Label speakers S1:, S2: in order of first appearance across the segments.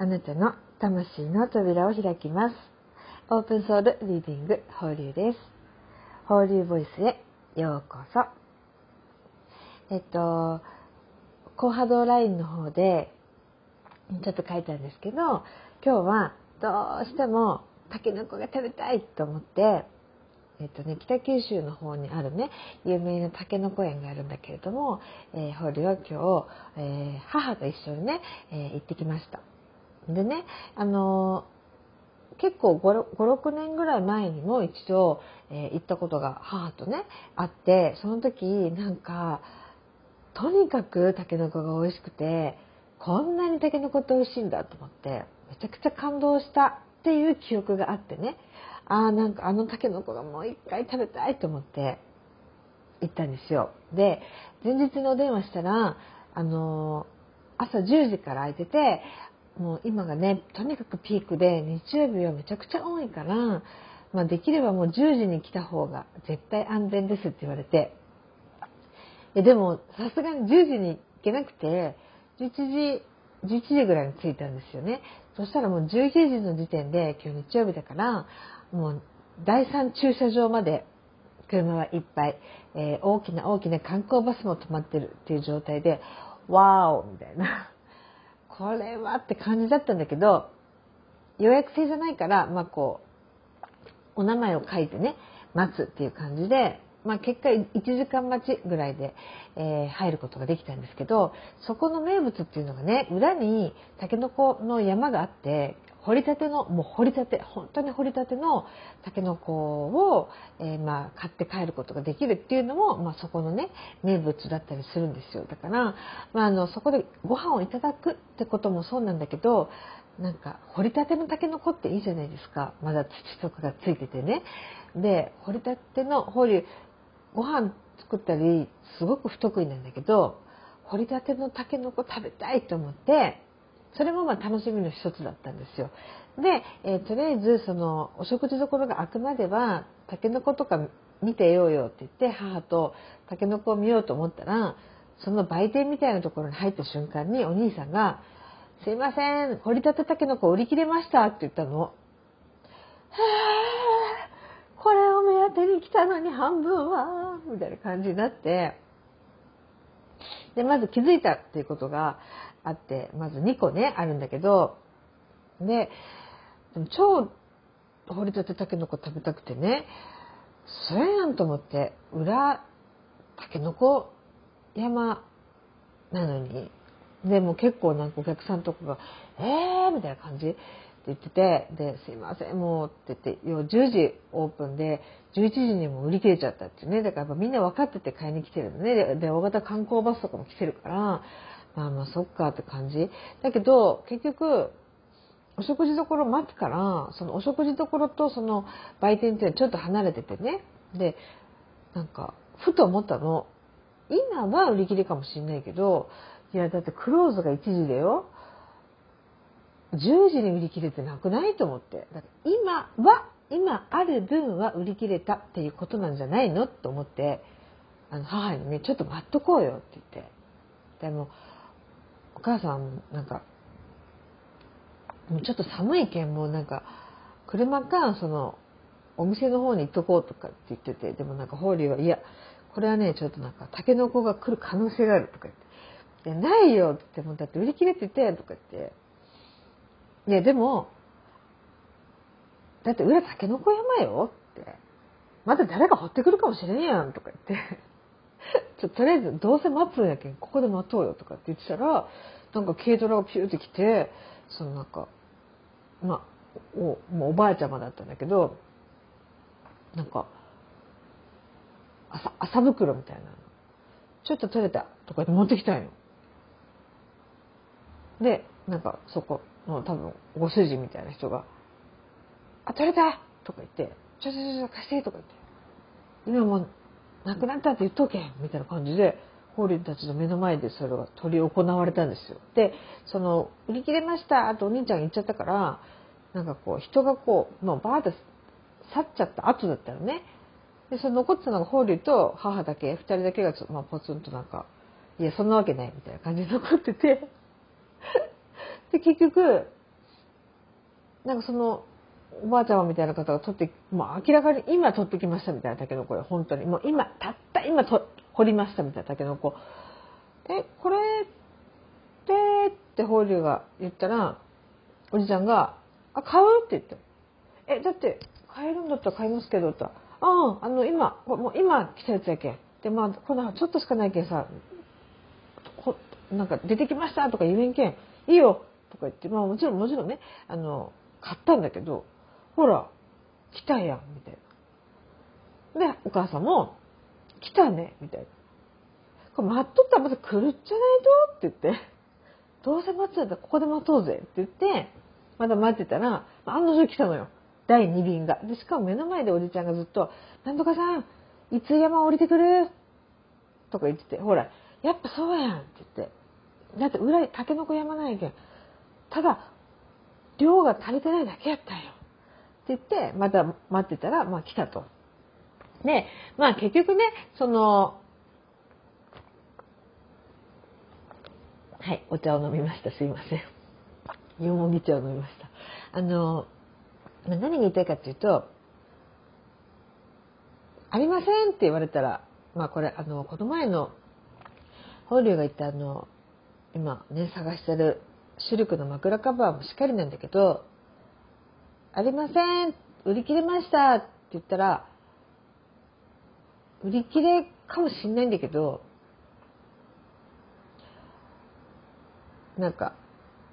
S1: あなたの魂の扉を開きます。オープンソウルリーディング放流です。放流ボイスへようこそ。えっと、高波動ラインの方でちょっと書いたんですけど、今日はどうしてもタケノコが食べたいと思って、えっとね、北九州の方にあるね、有名なタケノコ園があるんだけれども、えー、ホールを今日、えー、母と一緒にね、えー、行ってきました。でね、あの結構5、6年ぐらい前にも一度、えー、行ったことが母とね、あって、その時なんか、とにかくタケノコが美味しくて、こんなにタケノコって美味しいんだと思って、めちゃくちゃ感動したっていう記憶があってね、ああ、なんかあのタケノコがもう一回食べたいと思って行ったんですよ。で、前日のお電話したら、あの朝10時から空いてて、もう今がね、とにかくピークで、日曜日はめちゃくちゃ多いから、まあ、できればもう10時に来た方が絶対安全ですって言われて、でもさすがに10時に行けなくて、11時、11時ぐらいに着いたんですよね。そしたらもう11時の時点で、今日日曜日だから、もう第3駐車場まで車はいっぱい、えー、大きな大きな観光バスも止まってるっていう状態で、わーおみたいな。これはって感じだったんだけど、予約制じゃないから、まあこう、お名前を書いてね、待つっていう感じで、まあ結果1時間待ちぐらいで、えー、入ることができたんですけど、そこの名物っていうのがね、裏にタケノコの山があって、掘りたての、もう掘りたて、本当に掘りたてのタケノコを、えー、まあ買って帰ることができるっていうのも、まあそこのね、名物だったりするんですよ。だから、まああの、そこでご飯をいただくってこともそうなんだけど、なんか、掘りたてのタケノコっていいじゃないですか。まだ土とかがついててね。で、掘りたての、掘り、ご飯作ったり、すごく不得意なんだけど、掘りたてのタケノコ食べたいと思って、それもまあ楽しみの一つだったんですよ。で、えー、とりあえずそのお食事どころが開くまではタケノコとか見てようよって言って母とタケノコを見ようと思ったらその売店みたいなところに入った瞬間にお兄さんが「すいません掘りたてタケノコ売り切れました」って言ったの。へーこれを目当てに来たのに半分はみたいな感じになってでまず気づいたっていうことがあって、まず2個ね、あるんだけど、で、でも超掘りたてたけのこ食べたくてね、それやんと思って、裏、たけのこ山なのに、でも結構なんかお客さんとかが、えーみたいな感じって言ってて、で、すいません、もうって言って、要10時オープンで、11時にも売り切れちゃったってね。だからやっぱみんな分かってて買いに来てるのね。で大型観光バスとかも来てるから、まあまあそっかって感じ？だけど、結局、お食事処待つから、そのお食事処とその売店っていうのはちょっと離れててね。で、なんか、ふと思ったの。今は売り切れかもしれないけど、いや、だってクローズが1時だよ。10時に売り切れてなくないと思って。だから今は、今ある分は売り切れたっていうことなんじゃないの？と思って、あの母にね、ちょっと待っとこうよって言って。でも、お母さんなんかもうちょっと寒いけんもうなんか車かそのお店の方に行っとこうとかって言っててでもなんかホーリーはいやこれはねちょっとなんかタケノコが来る可能性があるとか言って「ないよ」って言ってもだって売り切れててとか言って。いやでもだって裏タケノコ山よって。まだ誰か掘ってくるかもしれんやんとか言って。ちょとりあえずどうせ待つんやけんここで待とうよとかって言ってたらなんか軽トラがピューって来てそのなんかまあおおばあちゃまだったんだけどなんか朝朝袋みたいなのちょっと取れたとか言って持ってきたんよ。でなんかそこの多分ご主人みたいな人が「あ取れた!」とか言って「ちょちょちょ貸して」とか言って今もう亡くなったって言っとけみたいな感じで、法輪たちの目の前でそれが執り行われたんですよ。で、その、売り切れましたとお兄ちゃんが言っちゃったから、なんかこう、人がこう、もうバーって去っちゃった後だったよね。で、その残ってたのが法輪と母だけ、二人だけがまあ、ポツンとなんか、いや、そんなわけないみたいな感じで残ってて、で、結局、なんかそのおばあちゃまみたいな方が取ってもう明らかに今取ってきましたみたいなタケノコよ。本当にもう今たった今と掘りましたみたいなタケノコえこれってって法隆が言ったらおじちゃんが「あ買う?」って言って「えだって買えるんだったら買いますけど」って言ったら「あああの今もう今来たやつやけん」でまあこんなちょっとしかないけんさなんか出てきましたとか言えんけん。いいよ。とか言ってまあもちろんもちろんね。あの買ったんだけど。ほら、来たやん、みたいな。で、お母さんも、来たね、みたいな。これ待っとったらまた来るっちゃないとって言って、どうせ待つんだったらここで待とうぜって言って、まだ待ってたら、案の定来たのよ。第2便が。で、しかも目の前でおじちゃんがずっと、なんとかさん、いつ山降りてくる？とか言ってて、ほら、やっぱそうやんって言って。だって裏、タケノコ山ないけん。ただ、量が足りてないだけやったんよ。って言って、また待ってたら、まあ来たと。で、まあ結局ね、その、はい、お茶を飲みました。すいません。よもぎ茶を飲みました。あの、何が言いたいかっていうと、ありませんって言われたら、まあこれ、あの、この前の、法隆が言ったあの、今ね、探してるシルクの枕カバーもしっかりなんだけど、ありません。売り切れました。って言ったら、売り切れかもしんないんだけど、なんか、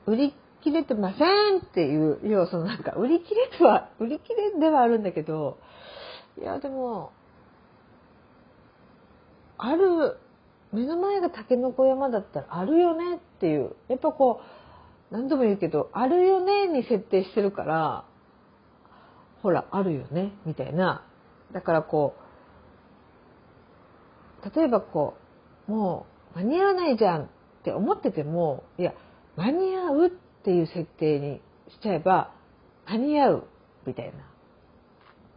S1: 売り切れてませんっていう、要はそのなんか、売り切れでは、売り切れではあるんだけど、いや、でも、ある、目の前がタケノコ山だったらあるよねっていう、やっぱこう、何度も言うけど、あるよねに設定してるから、ほら、あるよね、みたいな。だからこう、例えばこう、もう間に合わないじゃんって思ってても、いや、間に合うっていう設定にしちゃえば、間に合う、みたいな。っ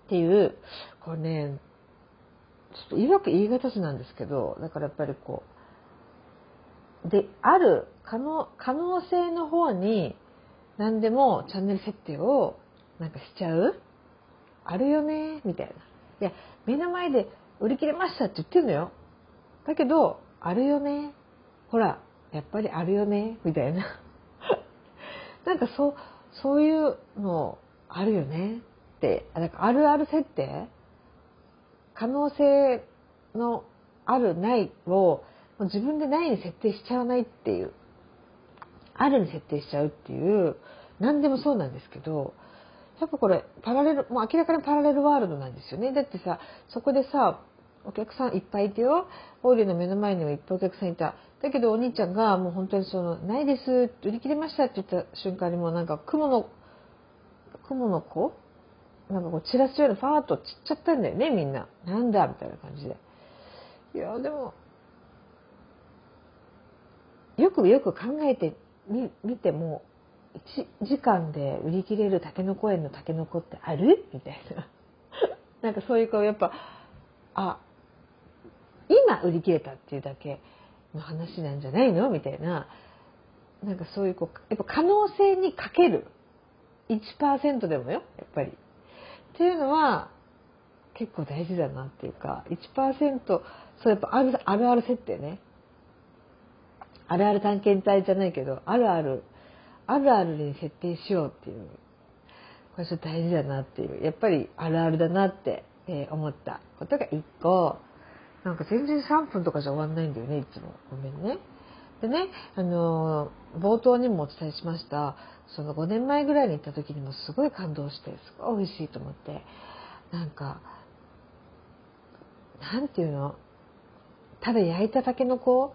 S1: ていう、これね、ちょっといわく言い方なんですけど、だからやっぱりこう、で、ある可能、可能性の方に何でもチャンネル設定をなんかしちゃうあるよねみたいな。いや、目の前で売り切れましたって言ってるのよ。だけど、あるよねほら、やっぱりあるよねみたいな。なんかそう、そういうのあるよねって、なんかあるある設定可能性のあるないを自分でないに設定しちゃわないっていう。あるに設定しちゃうっていう、何でもそうなんですけど、やっぱこれ、パラレル、もう明らかにパラレルワールドなんですよね。だってさ、そこでさ、お客さんいっぱいいてよ。オーリーの目の前にもいっぱいお客さんいた。だけどお兄ちゃんがもう本当にその、ないです、売り切れましたって言った瞬間にもうなんか雲の、雲の子？なんかこう散らすようなファーっと散っちゃったんだよね、みんな。なんだみたいな感じで。いや、でも、よくよく考えてみ、見ても、1時間で売り切れるタケノコ園のタケノコってある？みたいな。なんかそういうこうやっぱ、あ、今売り切れたっていうだけの話なんじゃないの？みたいな。なんかそういうこう、やっぱ可能性にかける。1%でもよ、やっぱり。っていうのは結構大事だなっていうか、1%、そうやっぱあるあるある設定ね。あるある探検隊じゃないけど、あるあるあるあるに設定しようっていう、これちょっと大事だなっていう、やっぱりあるあるだなって、え思ったことが1個、なんか全然3分とかじゃ終わんないんだよね、いつも。ごめんね。でね、あの冒頭にもお伝えしました、その5年前ぐらいに行った時にもすごい感動して、すごい美味しいと思って、なんか、なんていうの？ただ焼いたタケノコ、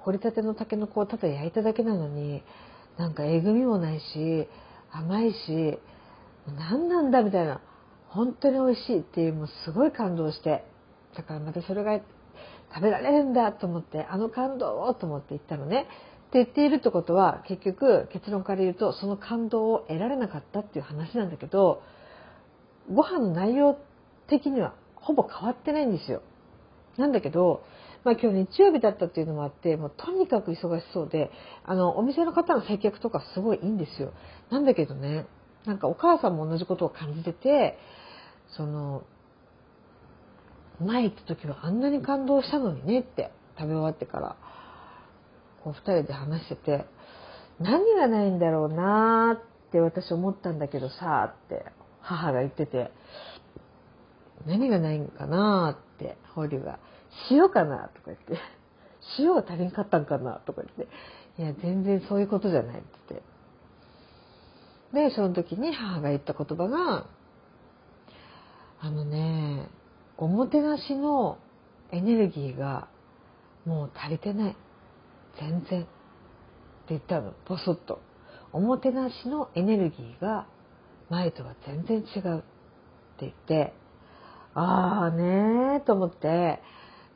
S1: 掘りたてのタケノコをただ焼いただけなのに、なんかえぐみもないし甘いし何なんだみたいな本当に美味しいっていうもうすごい感動してだからまたそれが食べられるんだと思ってあの感動をと思って言ったのねって言っているってことは結局結論から言うとその感動を得られなかったっていう話なんだけどご飯の内容的にはほぼ変わってないんですよ。なんだけどまあ、今日日曜日だったっていうのもあってもうとにかく忙しそうであのお店の方の接客とかすごいいいんですよ。なんだけどねなんかお母さんも同じことを感じててその前行った時はあんなに感動したのにねって食べ終わってからこう二人で話してて何がないんだろうなって私思ったんだけどさーって母が言ってて何がないんかなって法隆が。塩かなとか言って塩が足りんかったんかなとか言っていや全然そういうことじゃないって言って。でその時に母が言った言葉があのねおもてなしのエネルギーがもう足りてない。全然。って言ったの。ボソッと。おもてなしのエネルギーが前とは全然違うって言ってああねーと思って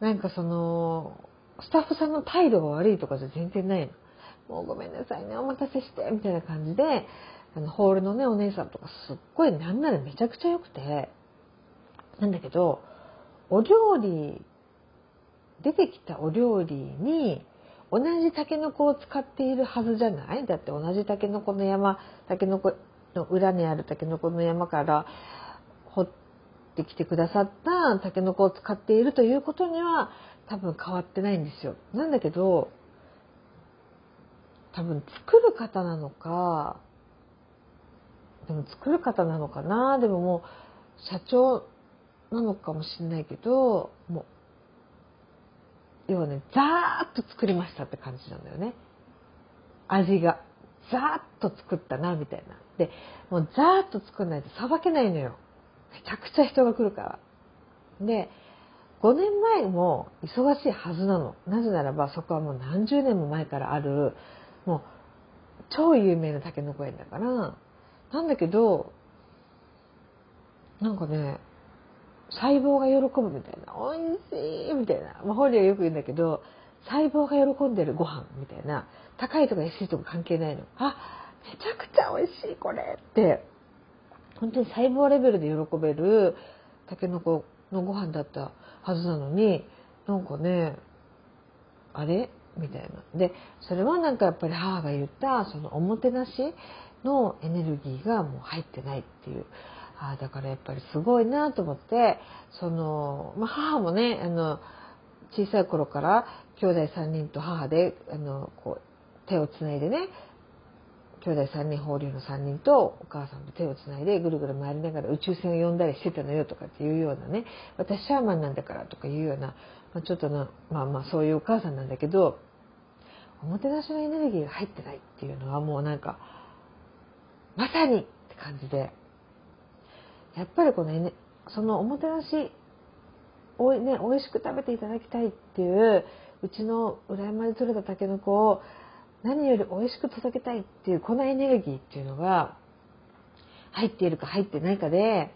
S1: なんかそのスタッフさんの態度が悪いとかじゃ全然ないの。もうごめんなさいねお待たせしてみたいな感じであのホールのねお姉さんとかすっごいなんならめちゃくちゃ良くて。なんだけどお料理出てきたお料理に同じタケノコを使っているはずじゃない？だって同じタケノコの山タケノコの裏にあるタケノコの山からってきてくださったタケノコを使っているということには多分変わってないんですよ。なんだけど多分作る方なのかでも作る方なのかなでももう社長なのかもしれないけどもう要はねザーッと作りましたって感じなんだよね。味が。ザーッと作ったなみたいな。でもうザーッと作らないとさばけないのよ。めちゃくちゃ人が来るから。で5年前も忙しいはずなの。なぜならばそこはもう何十年も前からあるもう超有名なたけのこ園だから。なんだけどなんかね細胞が喜ぶみたいな。美味しいみたいな、まあ、ホリはよく言うんだけど細胞が喜んでるご飯みたいな。高いとか安いとか関係ないの。あめちゃくちゃ美味しいこれって。本当に細胞レベルで喜べるたけのこのご飯だったはずなのになんかねあれ？みたいな。でそれはなんかやっぱり母が言ったそのおもてなしのエネルギーがもう入ってないっていう。あだからやっぱりすごいなと思ってその、まあ、母もねあの小さい頃から兄弟3人と母であのこう手をつないでね兄弟3人放流の3人とお母さんと手をつないでぐるぐる回りながら宇宙船を呼んだりしてたのよとかっていうようなね私シャーマンなんだからとかいうような、まあ、ちょっとなまあまあそういうお母さんなんだけどおもてなしのエネルギーが入ってないっていうのはもうなんかまさにって感じでやっぱりこの、ね、そのおもてなしおい、ね、美味しく食べていただきたいっていううちの裏山で採れたたけのこを何より美味しく届けたいっていうこのエネルギーっていうのが入っているか入ってないかで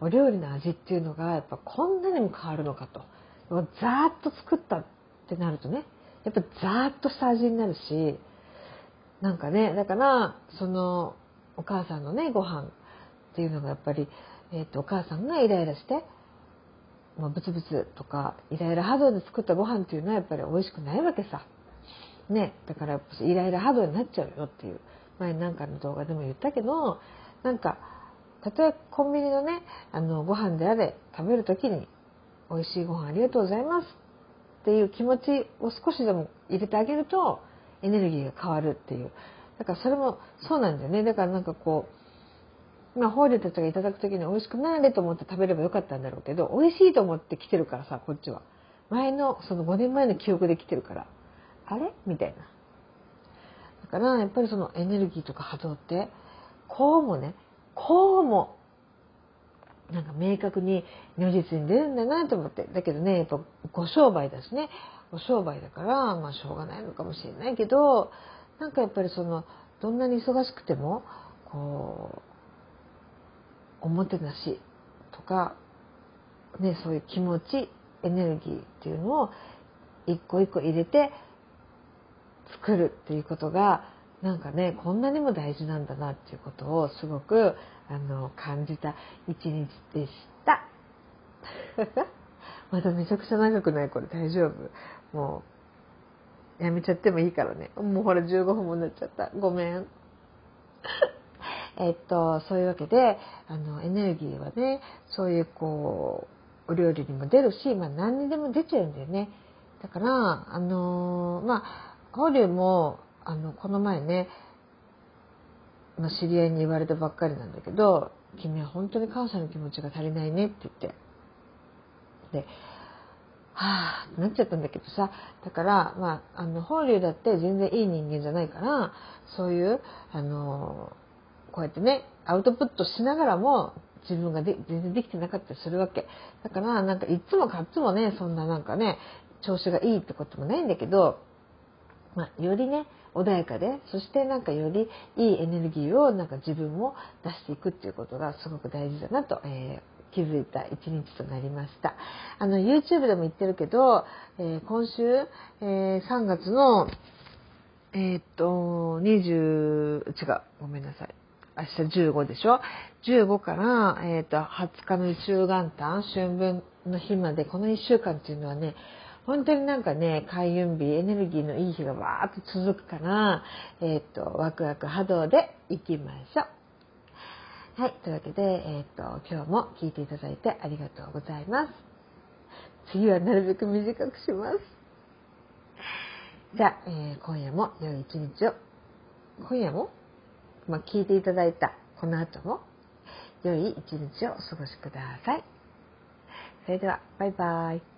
S1: お料理の味っていうのがやっぱこんなにも変わるのかとザーッと作ったってなるとねやっぱザーッとした味になるしなんかねだからそのお母さんのねご飯っていうのがやっぱり、えーと、お母さんがイライラして、まあ、ブツブツとかイライラ波動で作ったご飯っていうのはやっぱり美味しくないわけさ。ね、だからイライラ波動になっちゃうよっていう。前なんかの動画でも言ったけどなんかたとえコンビニのねあのご飯であれ食べる時に「美味しいご飯ありがとうございます」っていう気持ちを少しでも入れてあげるとエネルギーが変わるっていう。だからそれもそうなんだよね。だからなんかこうまあ、ホールたちがいただく時に美味しくなれと思って食べればよかったんだろうけど美味しいと思って来てるからさこっちは。前のその5年前の記憶で来てるから。あれ？みたいな。だからやっぱりそのエネルギーとか波動ってこうもねこうもなんか明確に如実に出るんだなと思って。だけどねやっぱご商売だしね。ご商売だからまあしょうがないのかもしれないけどなんかやっぱりそのどんなに忙しくてもこうおもてなしとか、ね、そういう気持ちエネルギーっていうのを一個一個入れて作るっていうことがなんかねこんなにも大事なんだなっていうことをすごくあの感じた一日でした。まだめちゃくちゃ長くない？これ大丈夫？もうやめちゃってもいいからね。もうほら15分もなっちゃった。ごめん。えっと、そういうわけで、あの、エネルギーはね、そういうこう、お料理にも出るし、まあ何にでも出ちゃうんだよね。だから、あのまあ、法隆も、あの、この前ね、まあ、知り合いに言われたばっかりなんだけど、君は本当に感謝の気持ちが足りないねって言って。で、はぁってなっちゃったんだけどさ、だから、まあ、あの、法隆だって全然いい人間じゃないから、そういう、あの、こうやってね、アウトプットしながらも、自分がで全然できてなかったりするわけ。だから、なんかいつもかっつもね、そんななんかね、調子がいいってこともないんだけど、まあ、よりね、穏やかで、そしてなんかよりいいエネルギーをなんか自分も出していくっていうことがすごく大事だなと、えー、気づいた一日となりました。あの、YouTube でも言ってるけど、えー、今週、えー、3月の、え、っと、20、違う、ごめんなさい。明日15でしょ ?15 から、えっ、と、20日の中元旦、春分の日まで、この1週間っていうのはね、本当になんかね、開運日、エネルギーのいい日がわーっと続くから、えっ、ー、と、ワクワク波動でいきましょう。はい。というわけで、えっ、ー、と、今日も聞いていただいてありがとうございます。次はなるべく短くします。じゃあ、えー、今夜も良い一日を。今夜も、まあ、聞いていただいたこの後も、良い一日をお過ごしください。それでは、バイバイ。